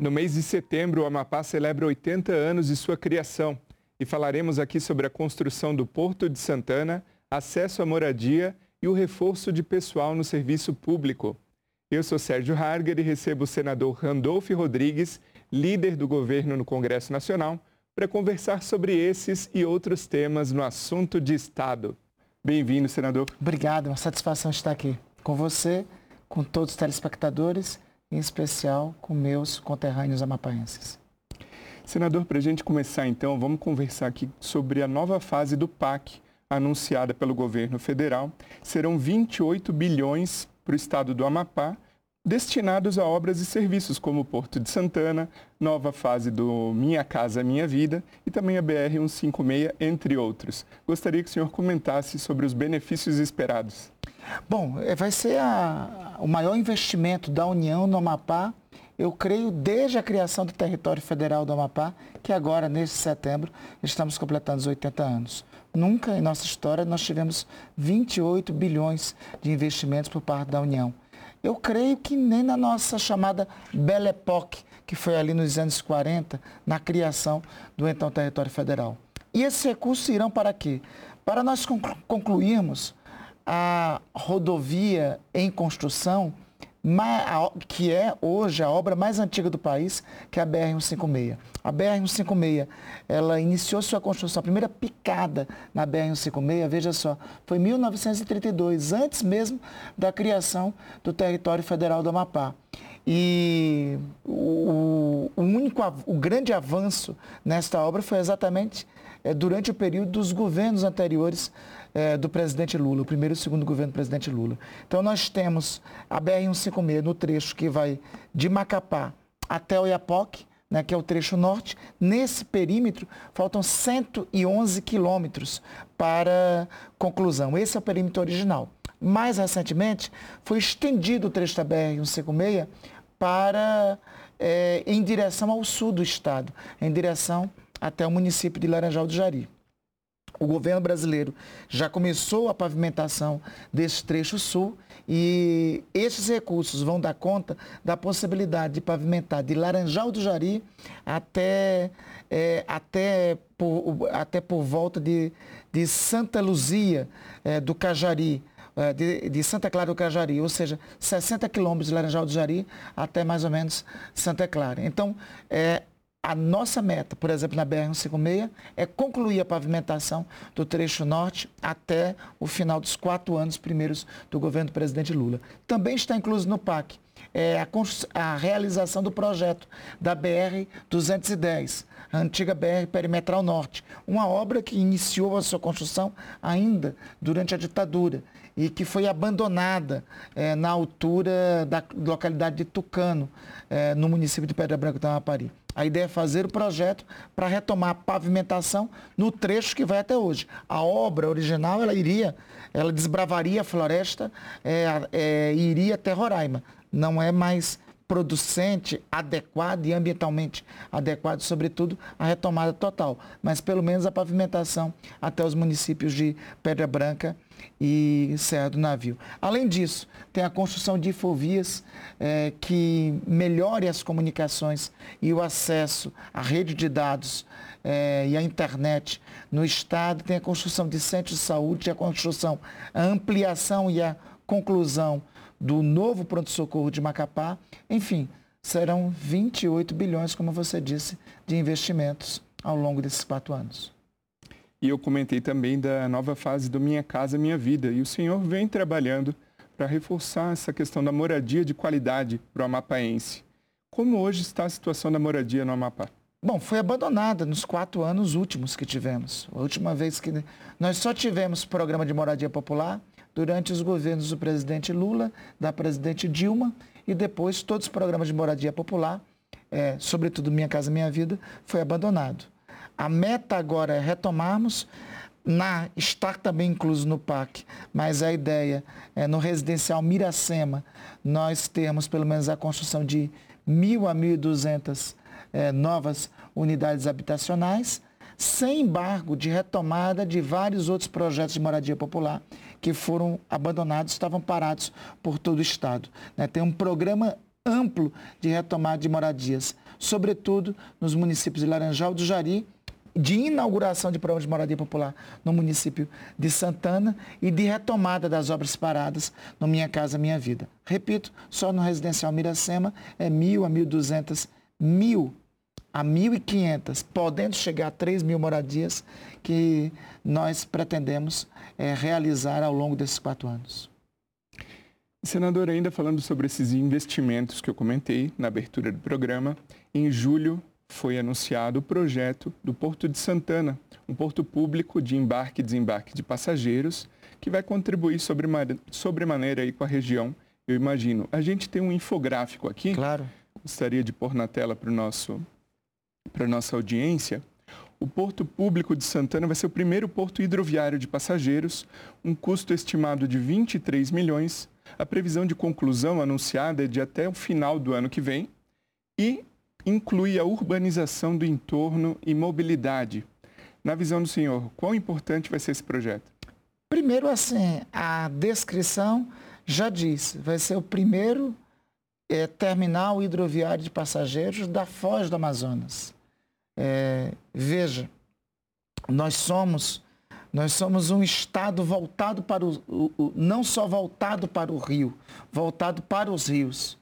No mês de setembro, o Amapá celebra 80 anos de sua criação e falaremos aqui sobre a construção do Porto de Santana, acesso à moradia e o reforço de pessoal no serviço público. Eu sou Sérgio Harger e recebo o senador Randolph Rodrigues, líder do governo no Congresso Nacional, para conversar sobre esses e outros temas no assunto de Estado. Bem-vindo, senador. Obrigado, uma satisfação estar aqui com você, com todos os telespectadores, em especial com meus conterrâneos amapaenses. Senador, para a gente começar então, vamos conversar aqui sobre a nova fase do PAC, anunciada pelo governo federal. Serão 28 bilhões para o estado do Amapá, destinados a obras e serviços como o Porto de Santana, nova fase do Minha Casa Minha Vida e também a BR-156, entre outros. Gostaria que o senhor comentasse sobre os benefícios esperados. Bom, é, vai ser a, o maior investimento da União no Amapá eu creio, desde a criação do território federal do Amapá, que agora, neste setembro, estamos completando os 80 anos. Nunca em nossa história nós tivemos 28 bilhões de investimentos por parte da União. Eu creio que nem na nossa chamada Belle Époque, que foi ali nos anos 40, na criação do então território federal. E esses recursos irão para quê? Para nós concluirmos a rodovia em construção que é hoje a obra mais antiga do país, que é a BR-156. A BR-156, ela iniciou sua construção, a primeira picada na BR-156, veja só, foi em 1932, antes mesmo da criação do território federal do Amapá. E o, o único, o grande avanço nesta obra foi exatamente é, durante o período dos governos anteriores é, do presidente Lula, o primeiro e segundo governo do presidente Lula. Então nós temos a BR-156 no trecho que vai de Macapá até Oiapoque, né, que é o trecho norte. Nesse perímetro, faltam 111 quilômetros para conclusão. Esse é o perímetro original. Mais recentemente, foi estendido o trecho da BR-156 para, é, em direção ao sul do estado, em direção até o município de Laranjal do Jari o governo brasileiro já começou a pavimentação desse trecho sul e esses recursos vão dar conta da possibilidade de pavimentar de Laranjal do Jari até, é, até, por, até por volta de, de Santa Luzia é, do Cajari, é, de, de, Santa Clara do Cajari, ou seja, 60 quilômetros de Laranjal do Jari até mais ou menos Santa Clara. Então, é, a nossa meta, por exemplo, na BR-156, é concluir a pavimentação do trecho norte até o final dos quatro anos primeiros do governo do presidente Lula. Também está incluso no PAC é, a, a realização do projeto da BR-210, a antiga BR Perimetral Norte, uma obra que iniciou a sua construção ainda durante a ditadura e que foi abandonada é, na altura da localidade de Tucano, é, no município de Pedra Branca do Amapari. A ideia é fazer o projeto para retomar a pavimentação no trecho que vai até hoje. A obra original, ela iria, ela desbravaria a floresta é, é, e iria até Roraima. Não é mais producente, adequado e ambientalmente adequado, sobretudo a retomada total, mas pelo menos a pavimentação até os municípios de Pedra Branca e Serra do Navio. Além disso, tem a construção de infovias é, que melhore as comunicações e o acesso à rede de dados é, e à internet no Estado. Tem a construção de centros de saúde, a construção, a ampliação e a conclusão do novo pronto-socorro de Macapá. Enfim, serão 28 bilhões, como você disse, de investimentos ao longo desses quatro anos. E eu comentei também da nova fase do Minha Casa Minha Vida. E o senhor vem trabalhando para reforçar essa questão da moradia de qualidade para o amapaense. Como hoje está a situação da moradia no Amapá? Bom, foi abandonada nos quatro anos últimos que tivemos. A última vez que nós só tivemos programa de moradia popular durante os governos do presidente Lula, da presidente Dilma e depois todos os programas de moradia popular, é, sobretudo Minha Casa Minha Vida, foi abandonado. A meta agora é retomarmos, na, estar também incluso no PAC, mas a ideia é no residencial Miracema nós temos pelo menos a construção de mil a mil e duzentas é, novas unidades habitacionais, sem embargo de retomada de vários outros projetos de moradia popular que foram abandonados, estavam parados por todo o Estado. Né? Tem um programa amplo de retomada de moradias, sobretudo nos municípios de Laranjal do Jari, de inauguração de programa de moradia popular no município de Santana e de retomada das obras paradas no Minha Casa Minha Vida. Repito, só no residencial Miracema é mil a mil duzentas, mil a mil e quinhentas, podendo chegar a três mil moradias que nós pretendemos é, realizar ao longo desses quatro anos. Senador, ainda falando sobre esses investimentos que eu comentei na abertura do programa, em julho foi anunciado o projeto do Porto de Santana, um porto público de embarque e desembarque de passageiros, que vai contribuir sobremaneira aí com a região, eu imagino. A gente tem um infográfico aqui. Claro. Gostaria de pôr na tela para a nossa audiência. O Porto Público de Santana vai ser o primeiro porto hidroviário de passageiros, um custo estimado de 23 milhões. A previsão de conclusão anunciada é de até o final do ano que vem e inclui a urbanização do entorno e mobilidade. Na visão do senhor, quão importante vai ser esse projeto? Primeiro, assim, a descrição já diz, vai ser o primeiro é, terminal hidroviário de passageiros da Foz do Amazonas. É, veja, nós somos nós somos um estado voltado para o, o, o, não só voltado para o rio, voltado para os rios.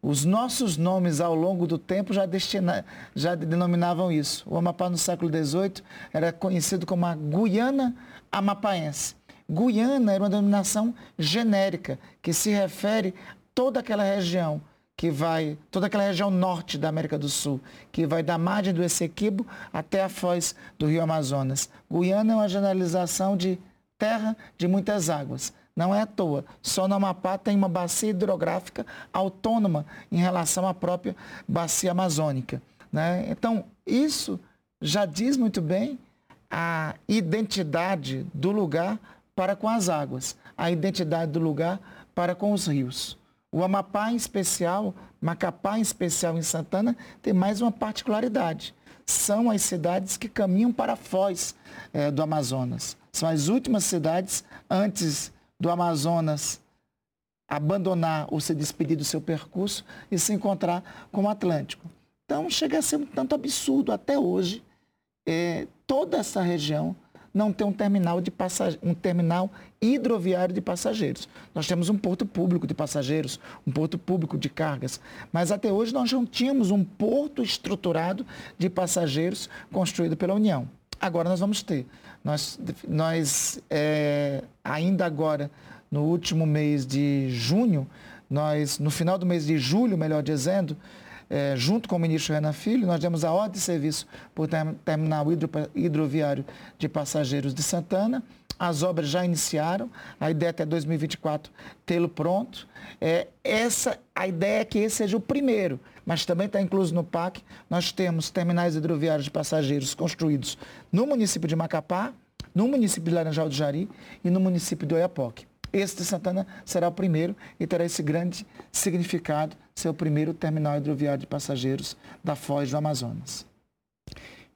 Os nossos nomes ao longo do tempo já, destina, já denominavam isso. O Amapá no século XVIII era conhecido como a Guiana Amapaense. Guiana era uma denominação genérica que se refere a toda aquela região que vai, toda aquela região norte da América do Sul, que vai da margem do Essequibo até a foz do Rio Amazonas. Guiana é uma generalização de terra de muitas águas. Não é à toa. Só no Amapá tem uma bacia hidrográfica autônoma em relação à própria bacia amazônica. Né? Então, isso já diz muito bem a identidade do lugar para com as águas, a identidade do lugar para com os rios. O Amapá, em especial, Macapá, em especial em Santana, tem mais uma particularidade. São as cidades que caminham para a foz é, do Amazonas. São as últimas cidades antes do Amazonas abandonar ou se despedir do seu percurso e se encontrar com o Atlântico. Então chega a ser um tanto absurdo até hoje é, toda essa região não ter um terminal de passage... um terminal hidroviário de passageiros. Nós temos um porto público de passageiros, um porto público de cargas, mas até hoje nós não tínhamos um porto estruturado de passageiros construído pela União. Agora nós vamos ter. Nós, nós é, ainda agora, no último mês de junho, nós, no final do mês de julho, melhor dizendo, é, junto com o ministro Renan Filho, nós demos a ordem de serviço por terminal hidro, hidroviário de passageiros de Santana. As obras já iniciaram, a ideia é até 2024 tê-lo pronto. É, essa, a ideia é que esse seja o primeiro, mas também está incluso no PAC. Nós temos terminais hidroviários de passageiros construídos no município de Macapá, no município de Laranjal do Jari e no município do Oiapoque. Esse de Santana será o primeiro e terá esse grande significado, ser o primeiro terminal hidroviário de passageiros da Foz do Amazonas.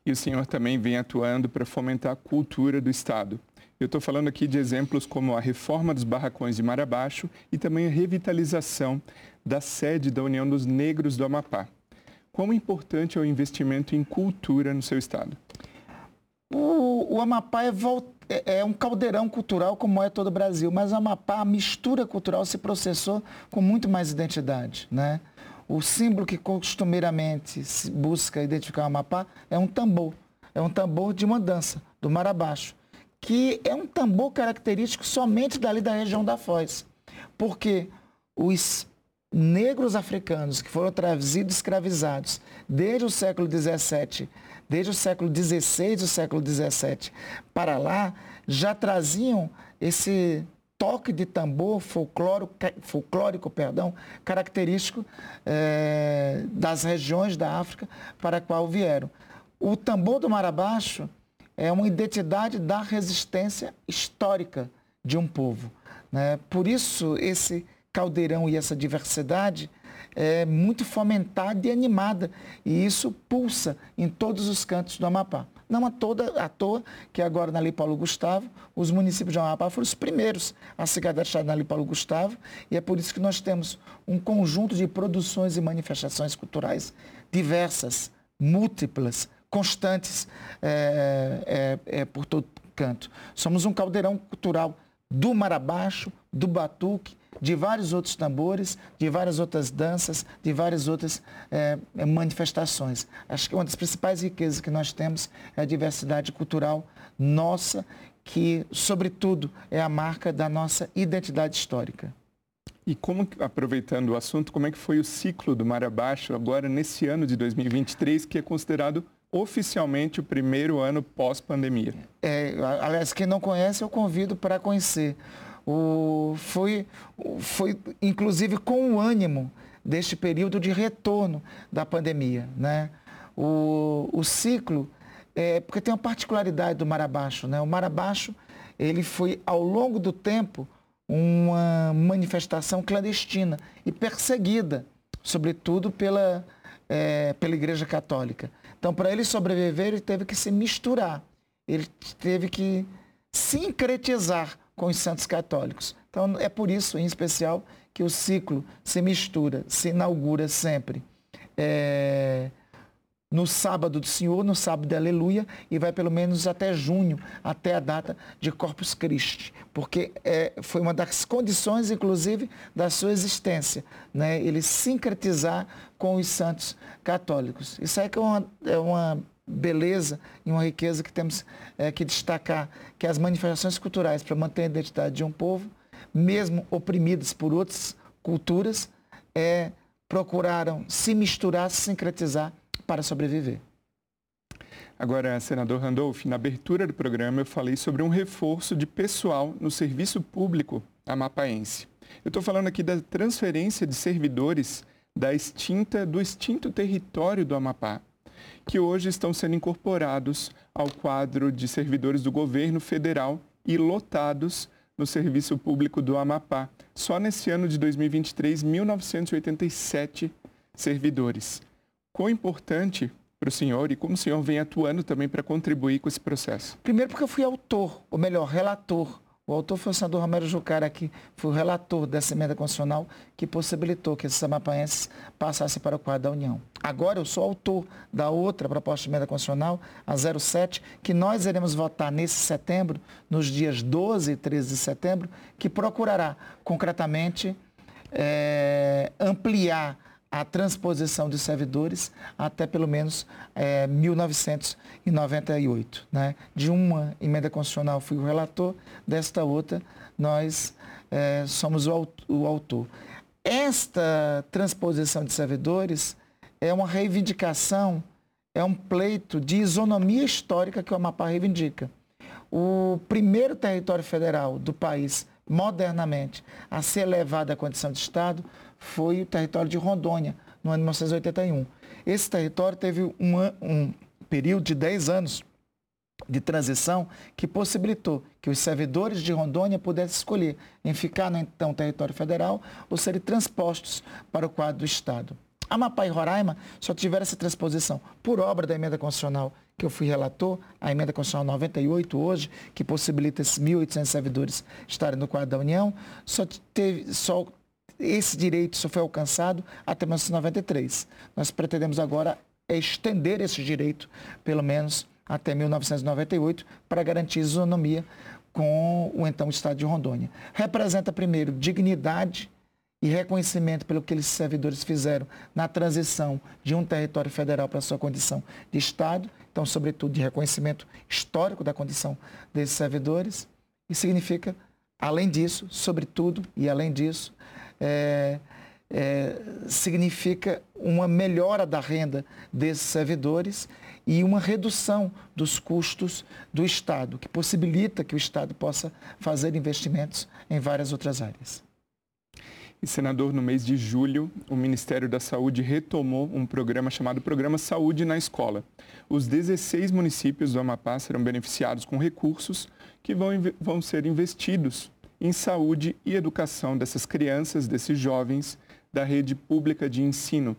E o senhor também vem atuando para fomentar a cultura do Estado. Eu estou falando aqui de exemplos como a reforma dos barracões de Mar Abaixo e também a revitalização da sede da União dos Negros do Amapá. Quão importante é o investimento em cultura no seu estado? O, o Amapá é, é, é, um caldeirão cultural como é todo o Brasil, mas o Amapá, a mistura cultural se processou com muito mais identidade. Né? O símbolo que costumeiramente se busca identificar o Amapá é um tambor. É um tambor de uma dança, do mar abaixo, que é um tambor característico somente dali da região da Foz. Porque os negros africanos que foram trazidos escravizados desde o século XVII desde o século XVI e o século XVII para lá, já traziam esse toque de tambor folclórico, folclórico perdão, característico é, das regiões da África para a qual vieram. O tambor do mar abaixo é uma identidade da resistência histórica de um povo. Né? Por isso, esse caldeirão e essa diversidade é muito fomentada e animada. E isso pulsa em todos os cantos do Amapá. Não à, toda, à toa que agora na Lei Paulo Gustavo, os municípios de Amapá foram os primeiros a se cadastrar na Lei Paulo Gustavo e é por isso que nós temos um conjunto de produções e manifestações culturais diversas, múltiplas, constantes é, é, é, por todo canto. Somos um caldeirão cultural do Marabaixo, do Batuque, de vários outros tambores, de várias outras danças, de várias outras é, manifestações. Acho que uma das principais riquezas que nós temos é a diversidade cultural nossa, que, sobretudo, é a marca da nossa identidade histórica. E como, aproveitando o assunto, como é que foi o ciclo do Mar Abaixo agora nesse ano de 2023, que é considerado oficialmente o primeiro ano pós-pandemia? É, aliás, quem não conhece, eu convido para conhecer. O, foi, foi, inclusive, com o ânimo deste período de retorno da pandemia. Né? O, o ciclo, é, porque tem uma particularidade do Mar Abaixo. Né? O Mar Abaixo, ele foi, ao longo do tempo, uma manifestação clandestina e perseguida, sobretudo pela, é, pela Igreja Católica. Então, para ele sobreviver, ele teve que se misturar, ele teve que sincretizar com os santos católicos. Então, é por isso, em especial, que o ciclo se mistura, se inaugura sempre. É, no sábado do Senhor, no sábado de Aleluia, e vai pelo menos até junho, até a data de Corpus Christi, porque é, foi uma das condições, inclusive, da sua existência, né? ele sincretizar com os santos católicos. Isso aí que é uma, é uma beleza e uma riqueza que temos é, que destacar, que as manifestações culturais para manter a identidade de um povo, mesmo oprimidas por outras culturas, é, procuraram se misturar, se sincretizar para sobreviver. Agora, senador Randolph, na abertura do programa eu falei sobre um reforço de pessoal no serviço público amapaense. Eu estou falando aqui da transferência de servidores da extinta, do extinto território do Amapá, que hoje estão sendo incorporados ao quadro de servidores do governo federal e lotados no serviço público do Amapá. Só nesse ano de 2023, 1.987 servidores. Quão importante para o senhor e como o senhor vem atuando também para contribuir com esse processo? Primeiro porque eu fui autor, ou melhor, relator o autor foi o senador Romero Jucara, que foi o relator dessa emenda constitucional que possibilitou que esses amapaenses passassem para o quadro da União. Agora eu sou autor da outra proposta de emenda constitucional, a 07, que nós iremos votar nesse setembro, nos dias 12 e 13 de setembro, que procurará concretamente é, ampliar a transposição dos servidores até pelo menos é, 1998. Né? De uma emenda constitucional fui o relator, desta outra nós é, somos o, o autor. Esta transposição de servidores é uma reivindicação, é um pleito de isonomia histórica que o Amapá reivindica. O primeiro território federal do país, modernamente, a ser elevado à condição de Estado foi o território de Rondônia, no ano de 1981. Esse território teve um, um período de 10 anos de transição que possibilitou que os servidores de Rondônia pudessem escolher em ficar no então território federal ou serem transpostos para o quadro do Estado. Amapá e Roraima só tiveram essa transposição por obra da emenda constitucional que eu fui relator, a emenda constitucional 98 hoje, que possibilita esses 1.800 servidores estarem no quadro da União, só, teve, só esse direito só foi alcançado até 1993. Nós pretendemos agora estender esse direito, pelo menos até 1998, para garantir isonomia com o então Estado de Rondônia. Representa, primeiro, dignidade e reconhecimento pelo que esses servidores fizeram na transição de um território federal para sua condição de Estado, então, sobretudo, de reconhecimento histórico da condição desses servidores, e significa, além disso, sobretudo, e além disso, é, é, significa uma melhora da renda desses servidores e uma redução dos custos do Estado, que possibilita que o Estado possa fazer investimentos em várias outras áreas. E, senador, no mês de julho, o Ministério da Saúde retomou um programa chamado Programa Saúde na Escola. Os 16 municípios do Amapá serão beneficiados com recursos que vão, vão ser investidos em saúde e educação dessas crianças, desses jovens da rede pública de ensino.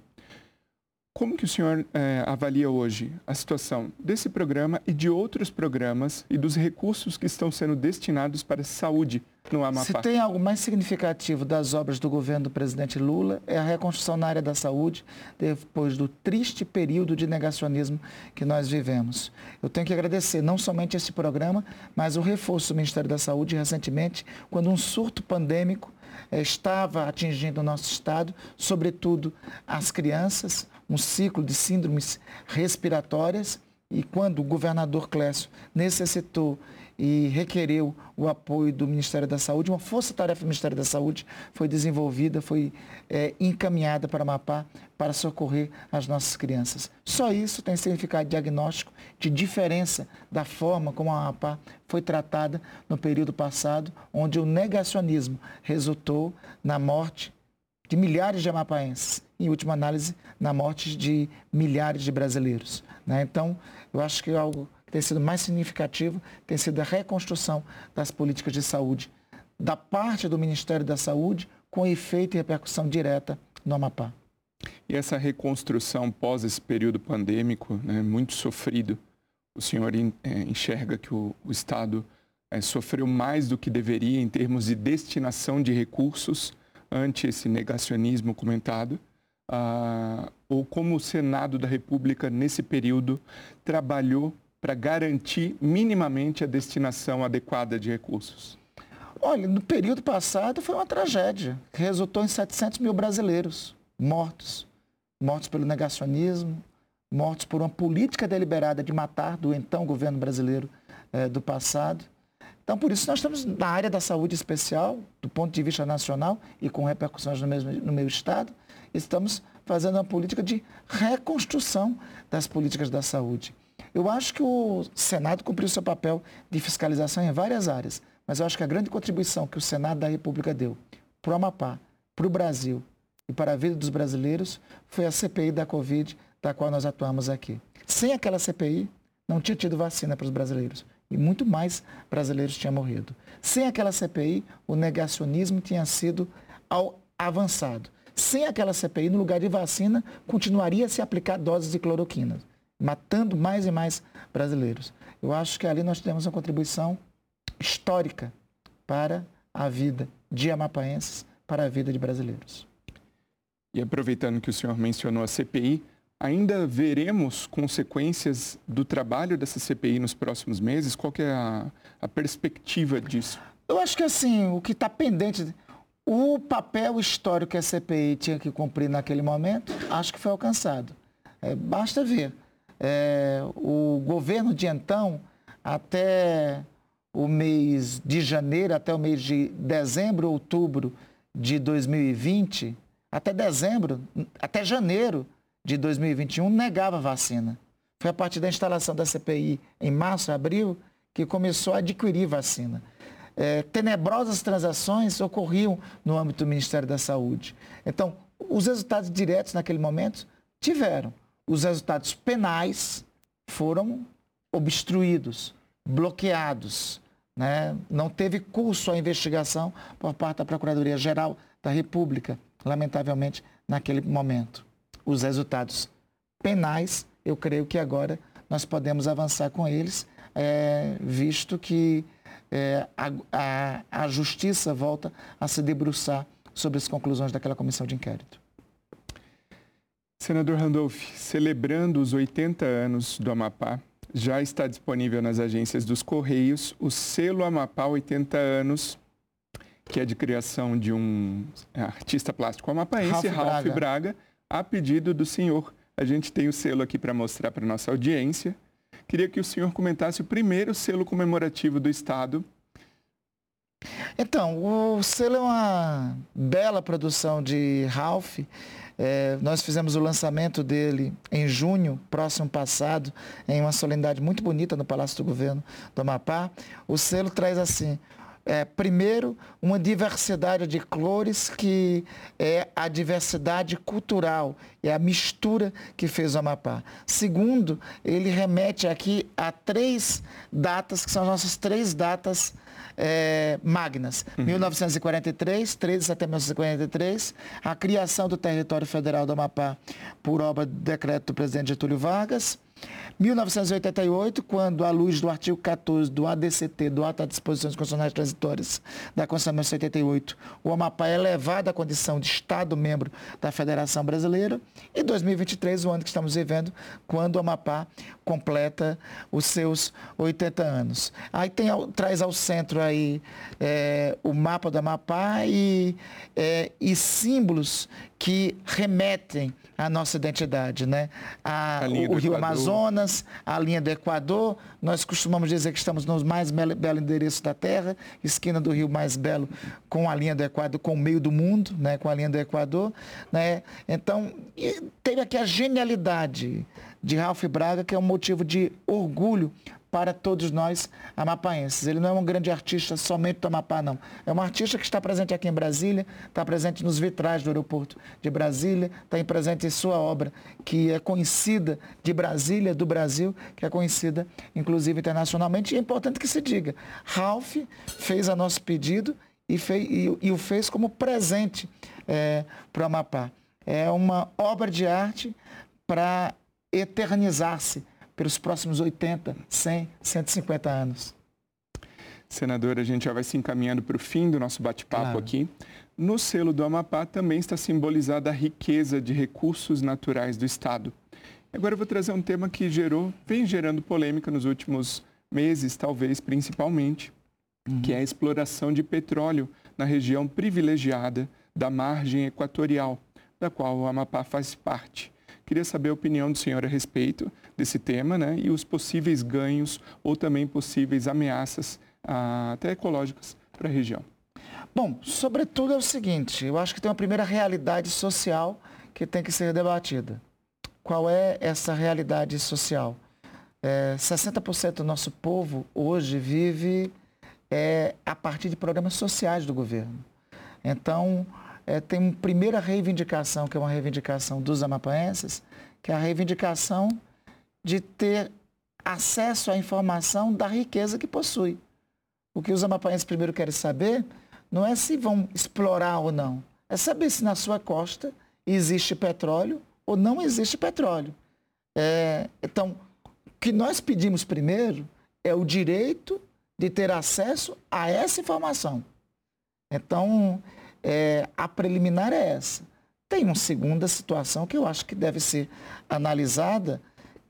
Como que o senhor é, avalia hoje a situação desse programa e de outros programas e dos recursos que estão sendo destinados para a saúde no Amapá? Se tem algo mais significativo das obras do governo do presidente Lula é a reconstrução na área da saúde depois do triste período de negacionismo que nós vivemos. Eu tenho que agradecer não somente esse programa, mas o reforço do Ministério da Saúde recentemente, quando um surto pandêmico estava atingindo o nosso estado, sobretudo as crianças, um ciclo de síndromes respiratórias. E quando o governador Clécio necessitou e requereu o apoio do Ministério da Saúde, uma força-tarefa do Ministério da Saúde foi desenvolvida, foi é, encaminhada para Amapá para socorrer as nossas crianças. Só isso tem significado diagnóstico de diferença da forma como a Amapá foi tratada no período passado, onde o negacionismo resultou na morte de milhares de amapaenses, em última análise, na morte de milhares de brasileiros. Né? Então, eu acho que é algo tem sido mais significativo tem sido a reconstrução das políticas de saúde da parte do Ministério da Saúde, com efeito e repercussão direta no Amapá. E essa reconstrução pós esse período pandêmico, né, muito sofrido, o senhor é, enxerga que o, o Estado é, sofreu mais do que deveria em termos de destinação de recursos ante esse negacionismo comentado, ah, ou como o Senado da República, nesse período, trabalhou para garantir minimamente a destinação adequada de recursos? Olha, no período passado foi uma tragédia, que resultou em 700 mil brasileiros mortos. Mortos pelo negacionismo, mortos por uma política deliberada de matar do então governo brasileiro eh, do passado. Então, por isso, nós estamos na área da saúde especial, do ponto de vista nacional e com repercussões no, mesmo, no meu estado, estamos fazendo uma política de reconstrução das políticas da saúde. Eu acho que o Senado cumpriu seu papel de fiscalização em várias áreas, mas eu acho que a grande contribuição que o Senado da República deu para o Amapá, para o Brasil e para a vida dos brasileiros foi a CPI da Covid, da qual nós atuamos aqui. Sem aquela CPI, não tinha tido vacina para os brasileiros e muito mais brasileiros tinham morrido. Sem aquela CPI, o negacionismo tinha sido ao avançado. Sem aquela CPI, no lugar de vacina, continuaria a se aplicar doses de cloroquina, matando mais e mais brasileiros. Eu acho que ali nós temos uma contribuição histórica para a vida de amapaenses, para a vida de brasileiros. E aproveitando que o senhor mencionou a CPI, Ainda veremos consequências do trabalho dessa CPI nos próximos meses? Qual é a, a perspectiva disso? Eu acho que assim, o que está pendente, o papel histórico que a CPI tinha que cumprir naquele momento, acho que foi alcançado. É, basta ver. É, o governo de então, até o mês de janeiro, até o mês de dezembro, outubro de 2020, até dezembro, até janeiro, de 2021 negava vacina. Foi a partir da instalação da CPI em março, abril, que começou a adquirir vacina. É, tenebrosas transações ocorriam no âmbito do Ministério da Saúde. Então, os resultados diretos naquele momento tiveram. Os resultados penais foram obstruídos, bloqueados. Né? Não teve curso a investigação por parte da Procuradoria-Geral da República, lamentavelmente, naquele momento os resultados penais, eu creio que agora nós podemos avançar com eles, é, visto que é, a, a, a justiça volta a se debruçar sobre as conclusões daquela comissão de inquérito. Senador Randolph, celebrando os 80 anos do Amapá, já está disponível nas agências dos Correios o selo Amapá 80 anos, que é de criação de um artista plástico amapaense, Ralph, Ralph Braga. Braga a pedido do senhor. A gente tem o selo aqui para mostrar para nossa audiência. Queria que o senhor comentasse o primeiro selo comemorativo do Estado. Então, o selo é uma bela produção de Ralph. É, nós fizemos o lançamento dele em junho, próximo passado, em uma solenidade muito bonita no Palácio do Governo do Amapá. O selo traz assim, é, primeiro, uma diversidade de cores que é a diversidade cultural, é a mistura que fez o Amapá. Segundo, ele remete aqui a três datas, que são as nossas três datas é, magnas. Uhum. 1943, 13 de setembro de 1943, a criação do território federal do Amapá por obra do decreto do presidente Getúlio Vargas. 1988, quando, à luz do artigo 14 do ADCT, do Ato de Disposições Constitucionais Transitórias da Constituição de 88, o Amapá é elevado à condição de Estado-membro da Federação Brasileira. E 2023, o ano que estamos vivendo, quando o Amapá completa os seus 80 anos. Aí tem, traz ao centro aí é, o mapa do Amapá e, é, e símbolos que remetem à nossa identidade, né? A, a o, o Rio Amazonas, a linha do Equador, nós costumamos dizer que estamos no mais belo, belo endereço da Terra, esquina do rio mais belo com a linha do Equador, com o meio do mundo, né? com a linha do Equador. Né? Então, teve aqui a genialidade de Ralph Braga, que é um motivo de orgulho para todos nós amapaenses. Ele não é um grande artista somente do Amapá, não. É um artista que está presente aqui em Brasília, está presente nos vitrais do aeroporto de Brasília, está presente em sua obra, que é conhecida de Brasília, do Brasil, que é conhecida, inclusive, internacionalmente. E é importante que se diga, Ralph fez a nosso pedido e, fez, e, e o fez como presente é, para o Amapá. É uma obra de arte para eternizar-se pelos próximos 80, 100, 150 anos. Senadora, a gente já vai se encaminhando para o fim do nosso bate-papo claro. aqui. No selo do Amapá também está simbolizada a riqueza de recursos naturais do Estado. Agora eu vou trazer um tema que gerou, vem gerando polêmica nos últimos meses, talvez principalmente, uhum. que é a exploração de petróleo na região privilegiada da margem equatorial, da qual o Amapá faz parte. Queria saber a opinião do senhor a respeito desse tema né, e os possíveis ganhos ou também possíveis ameaças ah, até ecológicas para a região. Bom, sobretudo é o seguinte, eu acho que tem uma primeira realidade social que tem que ser debatida. Qual é essa realidade social? É, 60% do nosso povo hoje vive é, a partir de programas sociais do governo. Então, é, tem uma primeira reivindicação, que é uma reivindicação dos amapaenses, que é a reivindicação de ter acesso à informação da riqueza que possui. O que os amapaenses primeiro querem saber não é se vão explorar ou não, é saber se na sua costa existe petróleo ou não existe petróleo. É, então, o que nós pedimos primeiro é o direito de ter acesso a essa informação. Então, é, a preliminar é essa. Tem uma segunda situação que eu acho que deve ser analisada,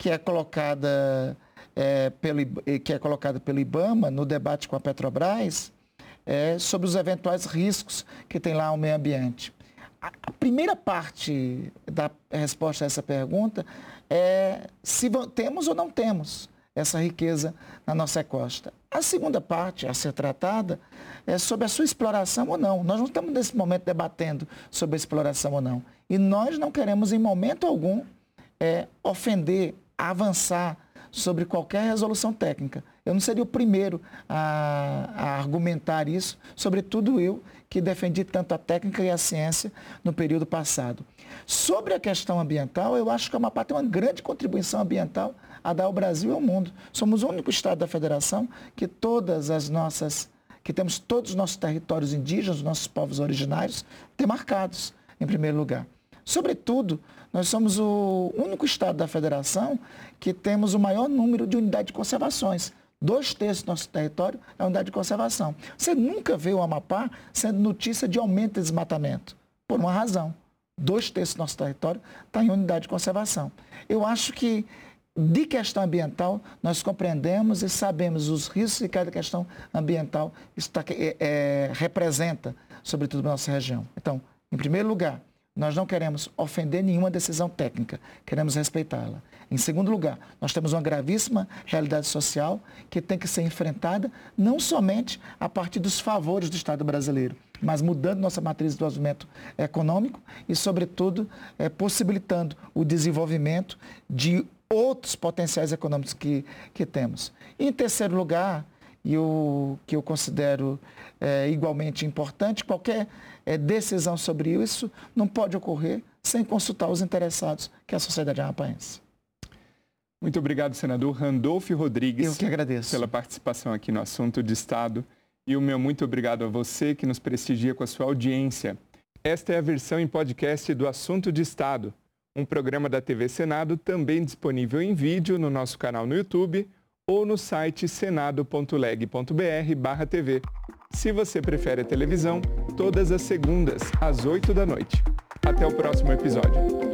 que é colocada, é, pelo, que é colocada pelo IBAMA no debate com a Petrobras, é, sobre os eventuais riscos que tem lá ao meio ambiente. A, a primeira parte da resposta a essa pergunta é se temos ou não temos essa riqueza na nossa costa. A segunda parte a ser tratada é sobre a sua exploração ou não. Nós não estamos nesse momento debatendo sobre a exploração ou não. E nós não queremos, em momento algum, é, ofender, avançar sobre qualquer resolução técnica. Eu não seria o primeiro a, a, argumentar isso, sobretudo eu, que defendi tanto a técnica e a ciência no período passado. Sobre a questão ambiental, eu acho que a Amapá tem uma grande contribuição ambiental a dar ao Brasil e ao mundo. Somos o único estado da federação que todas as nossas, que temos todos os nossos territórios indígenas, os nossos povos originários, demarcados, em primeiro lugar. Sobretudo, nós somos o único estado da federação que temos o maior número de unidades de conservações. Dois terços do nosso território é unidade de conservação. Você nunca vê o Amapá sendo notícia de aumento de desmatamento, por uma razão. Dois terços do nosso território está em unidade de conservação. Eu acho que de questão ambiental, nós compreendemos e sabemos os riscos que cada questão ambiental está, é, é, representa, sobretudo na nossa região. Então, em primeiro lugar, nós não queremos ofender nenhuma decisão técnica, queremos respeitá-la. Em segundo lugar, nós temos uma gravíssima realidade social que tem que ser enfrentada não somente a partir dos favores do Estado brasileiro, mas mudando nossa matriz de desenvolvimento econômico e, sobretudo, é, possibilitando o desenvolvimento de outros potenciais econômicos que, que temos. Em terceiro lugar, e o que eu considero é, igualmente importante, qualquer é, decisão sobre isso não pode ocorrer sem consultar os interessados, que é a sociedade amapaense. Muito obrigado, senador Randolfo Rodrigues. Eu que agradeço. Pela participação aqui no assunto de Estado. E o meu muito obrigado a você que nos prestigia com a sua audiência. Esta é a versão em podcast do Assunto de Estado, um programa da TV Senado também disponível em vídeo no nosso canal no YouTube ou no site senado.leg.br/tv. Se você prefere a televisão, todas as segundas às 8 da noite. Até o próximo episódio.